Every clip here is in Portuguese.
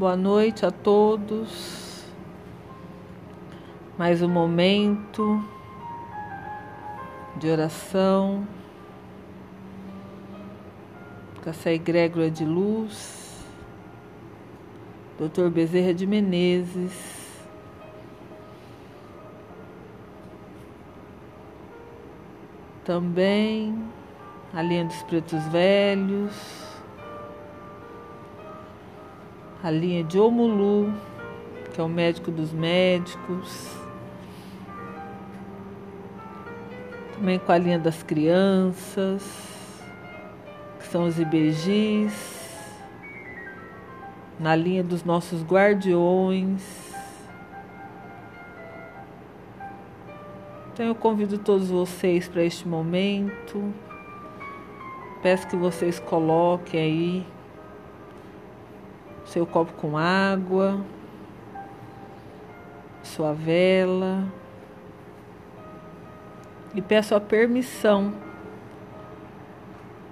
Boa noite a todos. Mais um momento de oração com essa egrégora de luz, Dr. Bezerra de Menezes. Também a linha dos pretos velhos, a linha de Omulu, que é o médico dos médicos, também com a linha das crianças, que são os IBGs, na linha dos nossos guardiões. Então eu convido todos vocês para este momento. Peço que vocês coloquem aí seu copo com água, sua vela e peço a permissão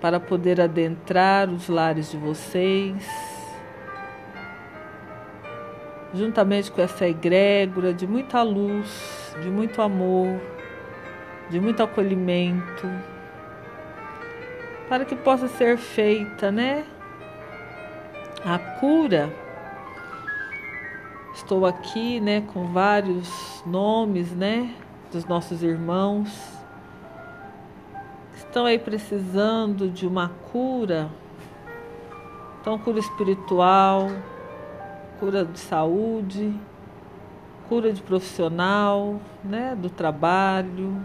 para poder adentrar os lares de vocês, juntamente com essa egrégora de muita luz, de muito amor, de muito acolhimento para que possa ser feita, né? A cura. Estou aqui, né, com vários nomes, né, dos nossos irmãos estão aí precisando de uma cura. Então, cura espiritual, cura de saúde, cura de profissional, né, do trabalho,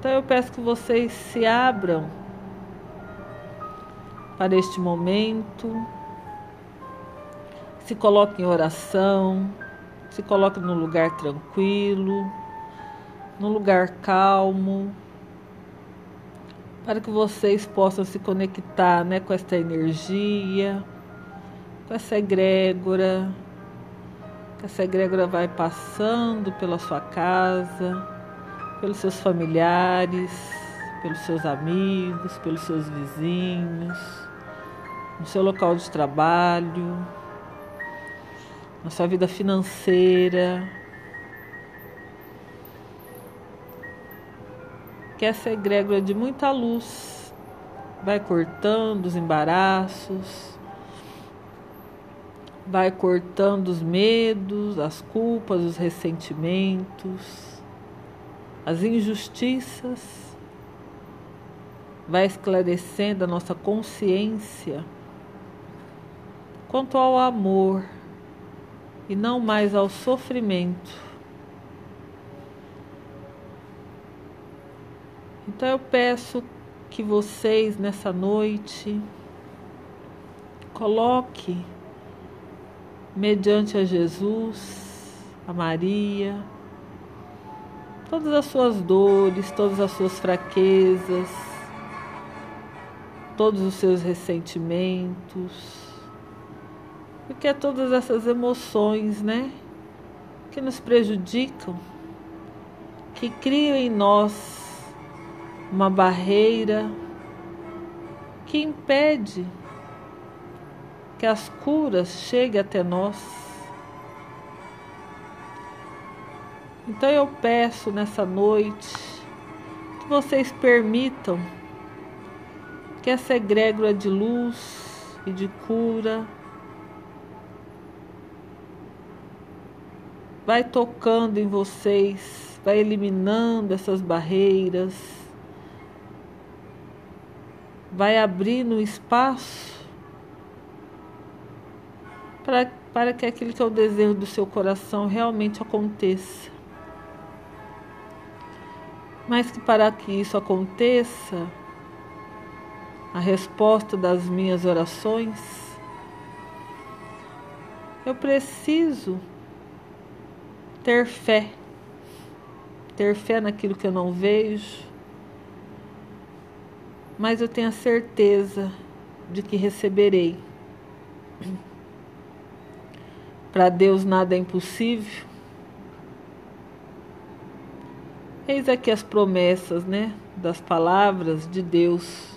Então eu peço que vocês se abram para este momento, se coloquem em oração, se coloquem num lugar tranquilo, num lugar calmo, para que vocês possam se conectar né, com esta energia, com essa egrégora, que essa egrégora vai passando pela sua casa pelos seus familiares, pelos seus amigos, pelos seus vizinhos, no seu local de trabalho, na sua vida financeira. Que essa egrégora de muita luz vai cortando os embaraços, vai cortando os medos, as culpas, os ressentimentos as injustiças, vai esclarecendo a nossa consciência quanto ao amor e não mais ao sofrimento. Então eu peço que vocês nessa noite coloque mediante a Jesus, a Maria, todas as suas dores, todas as suas fraquezas, todos os seus ressentimentos, porque é todas essas emoções, né, que nos prejudicam, que criam em nós uma barreira que impede que as curas cheguem até nós. Então eu peço nessa noite que vocês permitam que essa egrégora de luz e de cura vai tocando em vocês, vai eliminando essas barreiras, vai abrindo espaço para, para que aquilo que é o desejo do seu coração realmente aconteça mas que para que isso aconteça, a resposta das minhas orações, eu preciso ter fé, ter fé naquilo que eu não vejo, mas eu tenho a certeza de que receberei. Para Deus nada é impossível. Eis aqui as promessas, né, das palavras de Deus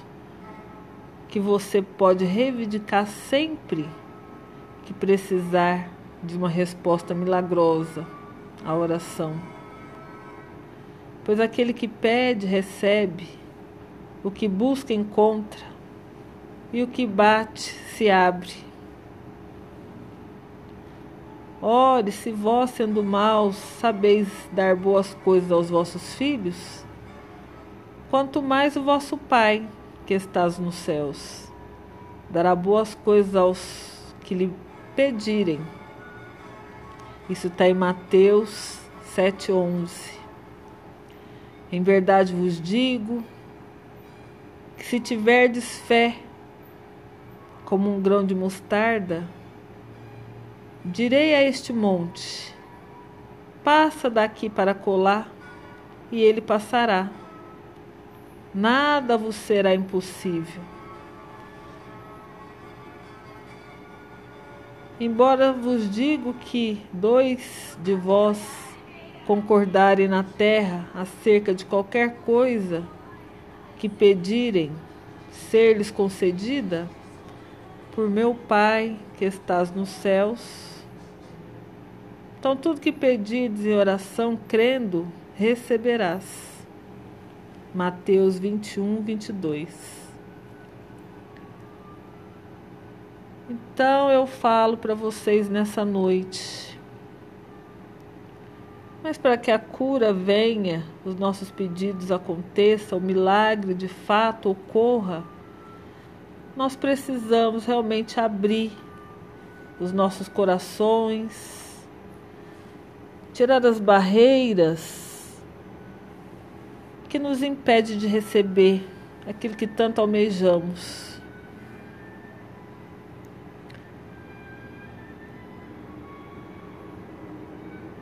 que você pode reivindicar sempre que precisar de uma resposta milagrosa à oração. Pois aquele que pede, recebe, o que busca, encontra, e o que bate, se abre. Ore, se vós, sendo maus, sabeis dar boas coisas aos vossos filhos, quanto mais o vosso Pai, que estás nos céus, dará boas coisas aos que lhe pedirem. Isso está em Mateus 7,11. Em verdade vos digo que se tiverdes fé como um grão de mostarda, direi a este monte: passa daqui para colar, e ele passará. Nada vos será impossível. Embora vos digo que dois de vós concordarem na terra acerca de qualquer coisa que pedirem ser-lhes concedida, por meu Pai que estás nos céus. Então, tudo que pedires em oração, crendo, receberás. Mateus 21, 22. Então eu falo para vocês nessa noite. Mas para que a cura venha, os nossos pedidos aconteçam, o milagre de fato ocorra, nós precisamos realmente abrir os nossos corações, tirar as barreiras que nos impede de receber aquilo que tanto almejamos.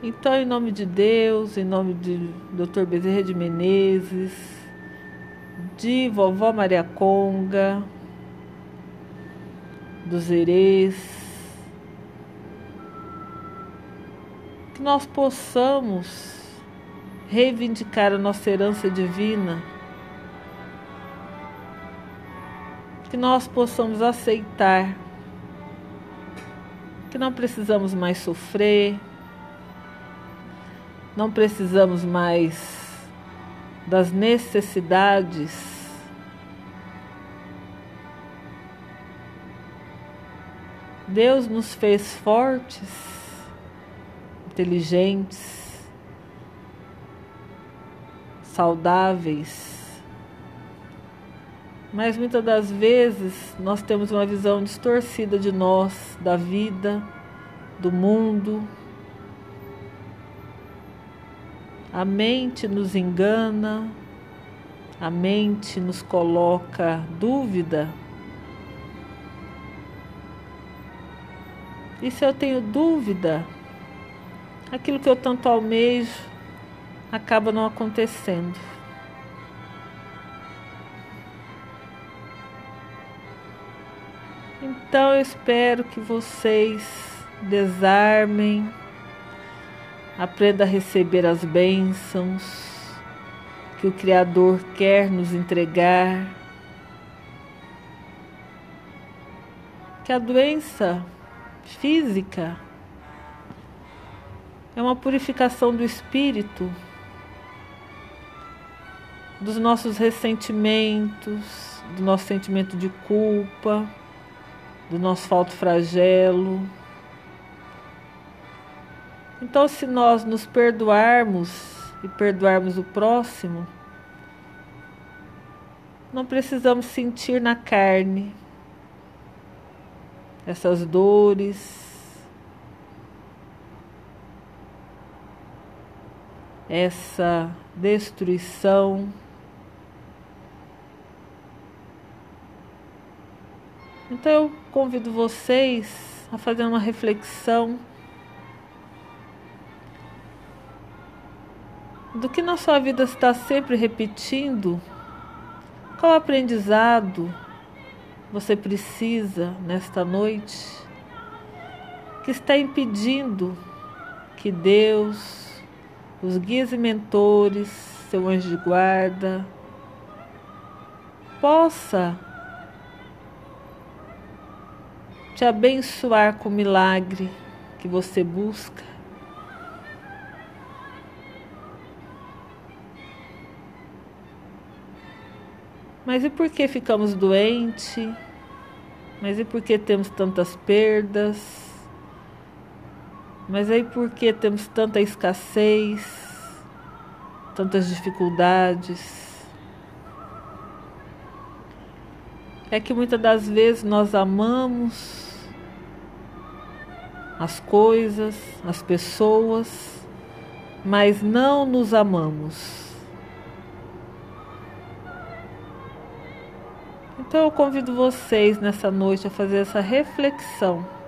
Então, em nome de Deus, em nome de Dr. Bezerra de Menezes, de vovó Maria Conga, dos Erês, que nós possamos reivindicar a nossa herança divina, que nós possamos aceitar que não precisamos mais sofrer, não precisamos mais das necessidades. Deus nos fez fortes, inteligentes, saudáveis. Mas muitas das vezes nós temos uma visão distorcida de nós, da vida, do mundo. A mente nos engana, a mente nos coloca dúvida. E se eu tenho dúvida, aquilo que eu tanto almejo acaba não acontecendo. Então eu espero que vocês desarmem Aprenda a receber as bênçãos que o Criador quer nos entregar. Que a doença física é uma purificação do espírito, dos nossos ressentimentos, do nosso sentimento de culpa, do nosso falto flagelo. Então, se nós nos perdoarmos e perdoarmos o próximo, não precisamos sentir na carne essas dores, essa destruição. Então eu convido vocês a fazer uma reflexão do que na sua vida está sempre repetindo? Qual aprendizado você precisa nesta noite que está impedindo que Deus, os guias e mentores, seu anjo de guarda, possa te abençoar com o milagre que você busca. Mas e por que ficamos doentes? Mas e por que temos tantas perdas? Mas aí por que temos tanta escassez, tantas dificuldades? É que muitas das vezes nós amamos as coisas, as pessoas, mas não nos amamos. Então eu convido vocês nessa noite a fazer essa reflexão.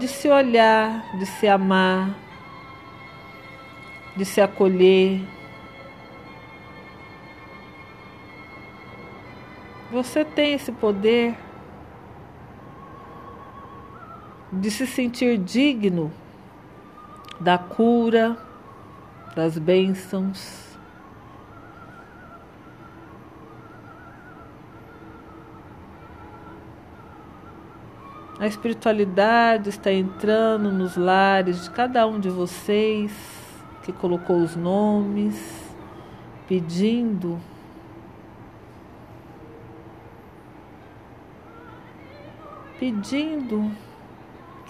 De se olhar, de se amar, de se acolher. Você tem esse poder de se sentir digno da cura, das bênçãos. A espiritualidade está entrando nos lares de cada um de vocês que colocou os nomes, pedindo pedindo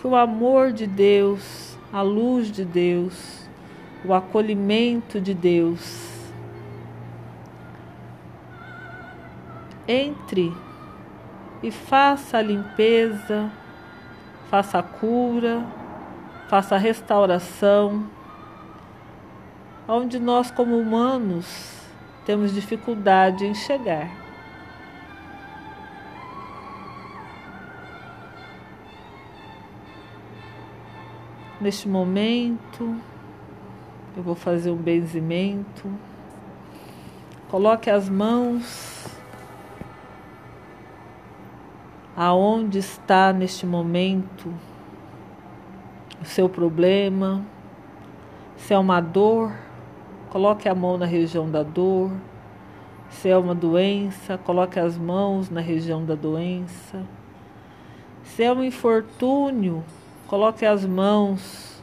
que o amor de Deus, a luz de Deus, o acolhimento de Deus entre e faça a limpeza, faça a cura, faça a restauração, onde nós, como humanos, temos dificuldade em chegar. Neste momento, eu vou fazer um benzimento. Coloque as mãos aonde está neste momento o seu problema. Se é uma dor, coloque a mão na região da dor. Se é uma doença, coloque as mãos na região da doença. Se é um infortúnio, coloque as mãos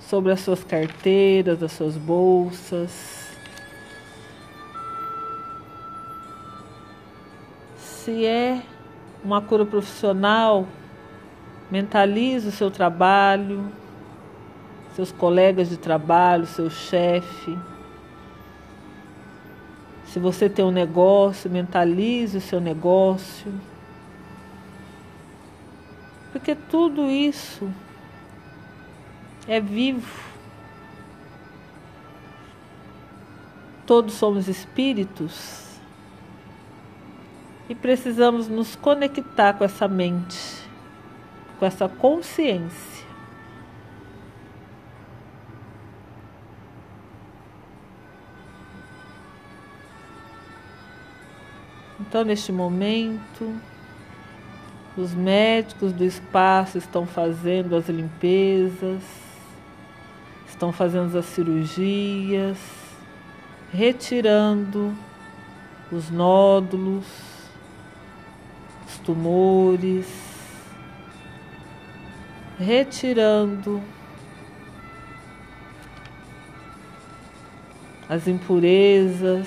sobre as suas carteiras, as suas bolsas. Se é uma cura profissional, mentalize o seu trabalho, seus colegas de trabalho, seu chefe. Se você tem um negócio, mentalize o seu negócio. Porque tudo isso é vivo. Todos somos espíritos e precisamos nos conectar com essa mente, com essa consciência. Então, neste momento, os médicos do espaço estão fazendo as limpezas, estão fazendo as cirurgias, retirando os nódulos, tumores, retirando as impurezas,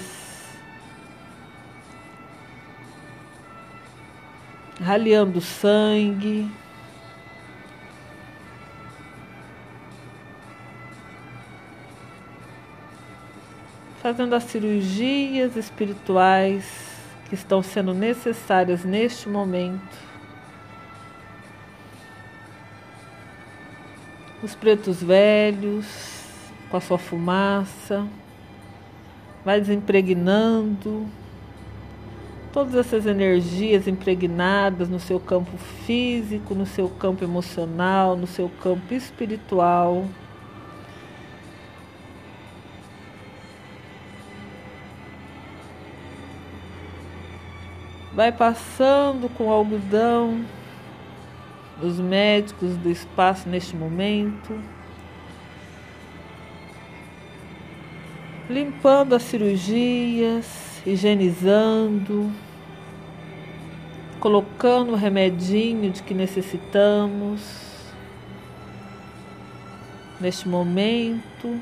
raliando sangue. Fazendo as cirurgias espirituais que estão sendo necessárias neste momento. Os pretos velhos, com a sua fumaça, vai desimpregnando todas essas energias impregnadas no seu campo físico, no seu campo emocional, no seu campo espiritual. Vai passando com algodão os médicos do espaço neste momento, limpando as cirurgias, higienizando, colocando o remedinho de que necessitamos neste momento.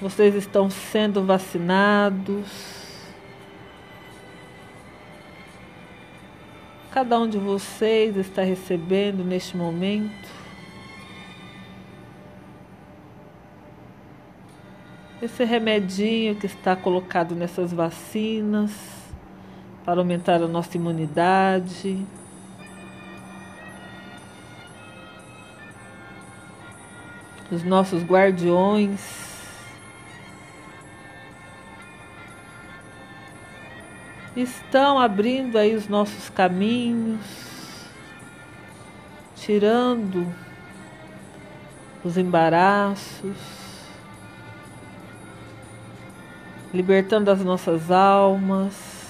Vocês estão sendo vacinados. Cada um de vocês está recebendo neste momento esse remedinho que está colocado nessas vacinas para aumentar a nossa imunidade. Os nossos guardiões estão abrindo aí os nossos caminhos, tirando os embaraços. libertando as nossas almas.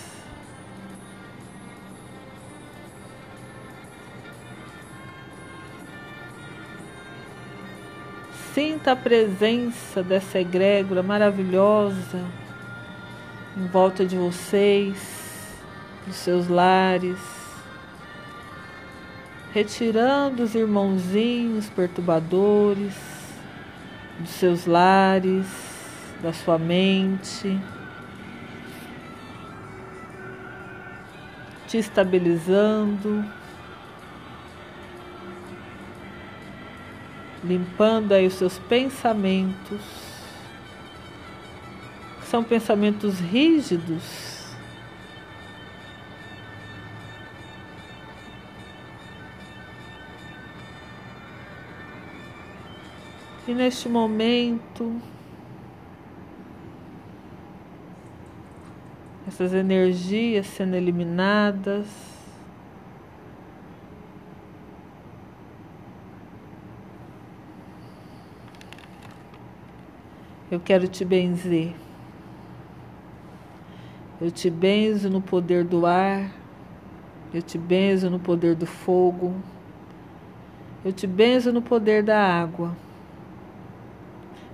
Sinta a presença dessa egrégora maravilhosa em volta de vocês, dos seus lares, retirando os irmãozinhos perturbadores dos seus lares da sua mente, te estabilizando, limpando aí os seus pensamentos, são pensamentos rígidos. E neste momento, essas energias sendo eliminadas. Eu quero te benzer. Eu te benzo no poder do ar. Eu te benzo no poder do fogo. Eu te benzo no poder da água.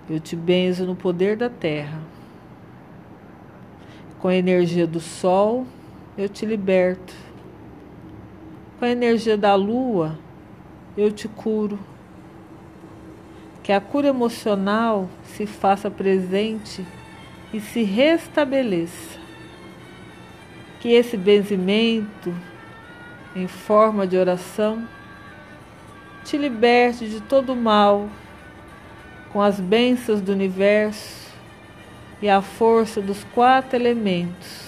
Eu te benzo no poder da terra. Com a energia do sol, eu te liberto. Com a energia da lua, eu te curo. Que a cura emocional se faça presente e se restabeleça. Que esse benzimento, em forma de oração, te liberte de todo o mal, com as bênçãos do universo e a força dos quatro elementos.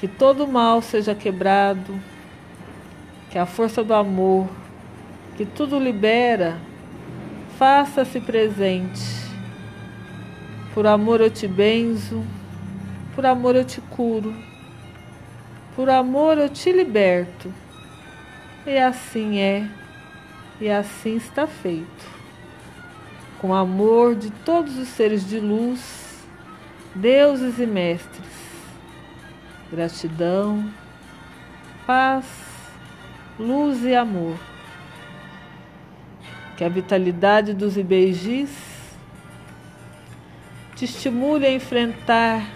Que todo mal seja quebrado, que a força do amor, que tudo libera, faça-se presente. Por amor eu te benzo, por amor eu te curo, por amor eu te liberto. E assim é, e assim está feito com amor de todos os seres de luz, deuses e mestres. Gratidão, paz, luz e amor. Que a vitalidade dos ibeijis te estimule a enfrentar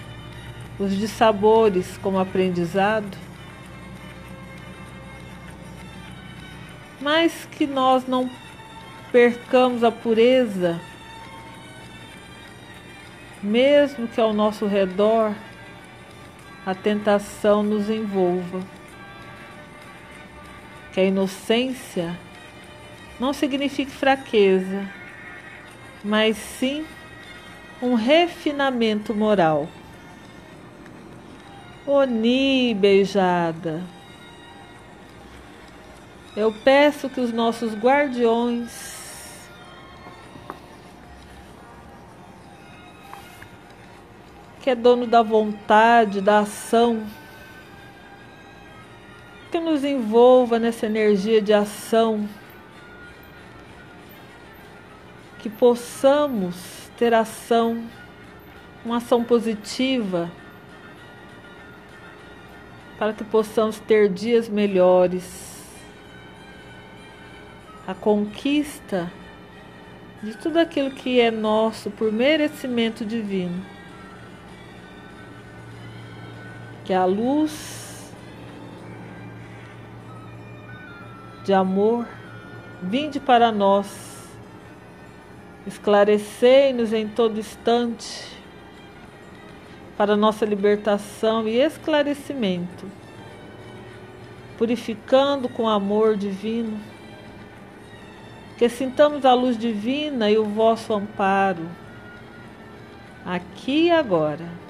os dissabores como aprendizado, mas que nós não percamos a pureza, mesmo que ao nosso redor a tentação nos envolva. Que a inocência não signifique fraqueza, mas sim um refinamento moral. Oni beijada. Eu peço que os nossos guardiões que é dono da vontade, da ação, que nos envolva nessa energia de ação, que possamos ter ação, uma ação positiva, para que possamos ter dias melhores. A conquista de tudo aquilo que é nosso por merecimento divino que a luz de amor vinde para nós, esclarecei-nos em todo instante para nossa libertação e esclarecimento, purificando com amor divino, que sintamos a luz divina e o vosso amparo, aqui e agora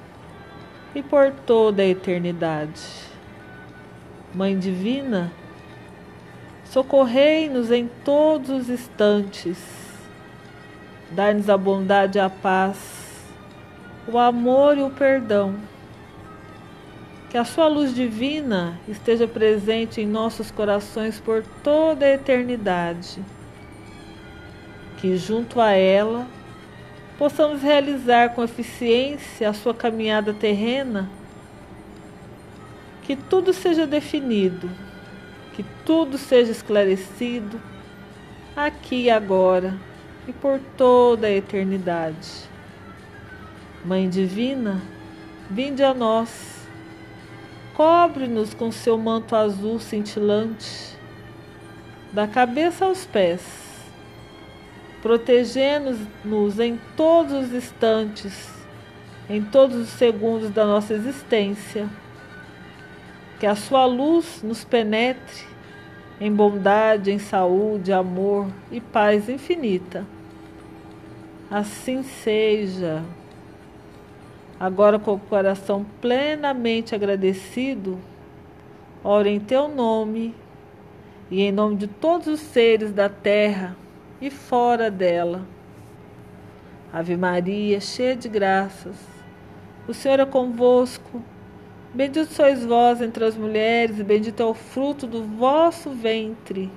e por toda a eternidade. Mãe Divina, Socorrei-nos em todos os instantes. Dai-nos a bondade e a paz, o amor e o perdão. Que a Sua luz divina esteja presente em nossos corações por toda a eternidade. Que junto a ela possamos realizar com eficiência a Sua caminhada terrena. Que tudo seja definido que tudo seja esclarecido aqui e agora e por toda a eternidade. Mãe Divina, vinde a nós, cobre-nos com seu manto azul cintilante, da cabeça aos pés, protegendo-nos em todos os instantes, em todos os segundos da nossa existência que a sua luz nos penetre em bondade, em saúde, amor e paz infinita. Assim seja. Agora, com o coração plenamente agradecido, oro em teu nome e em nome de todos os seres da terra e fora dela. Ave Maria, cheia de graças, o Senhor é convosco. Bendito sois vós entre as mulheres, e bendito é o fruto do vosso ventre.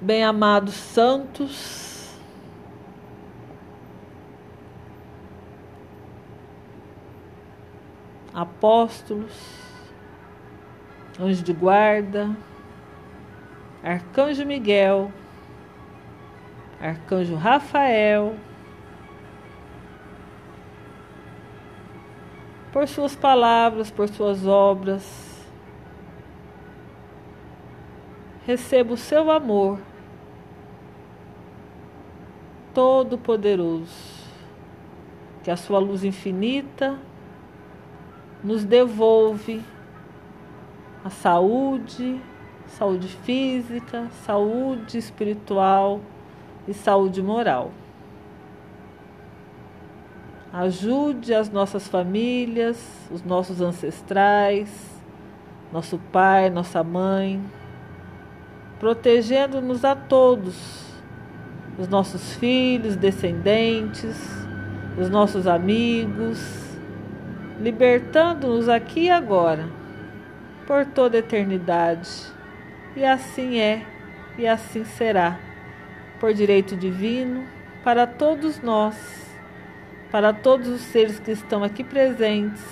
Bem-amados santos, apóstolos, anjo de guarda, arcanjo Miguel, arcanjo Rafael, por suas palavras, por suas obras. Receba o seu amor todo-poderoso, que a sua luz infinita nos devolve a saúde, saúde física, saúde espiritual e saúde moral. Ajude as nossas famílias, os nossos ancestrais, nosso pai, nossa mãe, protegendo-nos a todos, os nossos filhos, descendentes, os nossos amigos, libertando-nos aqui e agora, por toda eternidade. E assim é, e assim será, por direito divino, para todos nós para todos os seres que estão aqui presentes,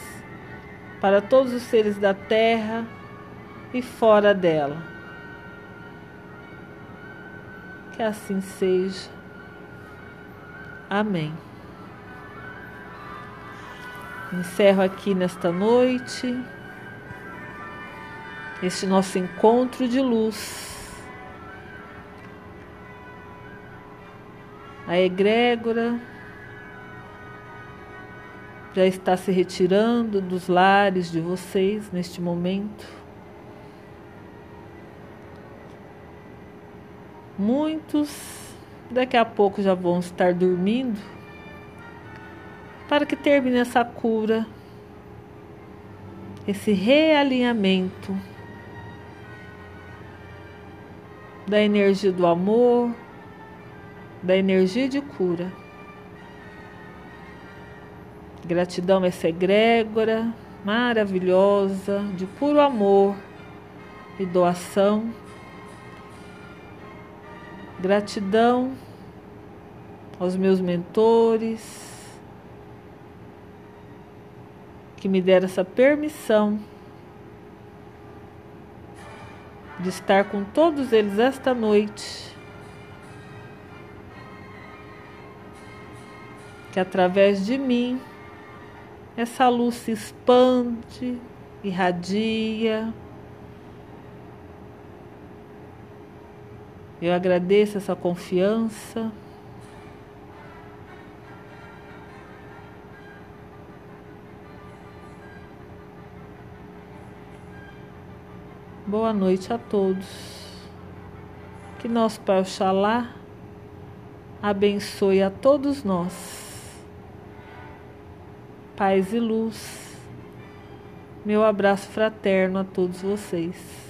para todos os seres da terra e fora dela. Que assim seja. Amém. Encerro aqui nesta noite este nosso encontro de luz. A egrégora já está se retirando dos lares de vocês neste momento. Muitos daqui a pouco já vão estar dormindo para que termine essa cura, esse realinhamento da energia do amor, da energia de cura. Gratidão essa egrégora maravilhosa, de puro amor e doação. Gratidão aos meus mentores que me deram essa permissão de estar com todos eles esta noite. Que através de mim essa luz se expande irradia. Eu agradeço essa confiança. Boa noite a todos. Que nosso Pai Oxalá abençoe a todos nós. Paz e luz. Meu abraço fraterno a todos vocês.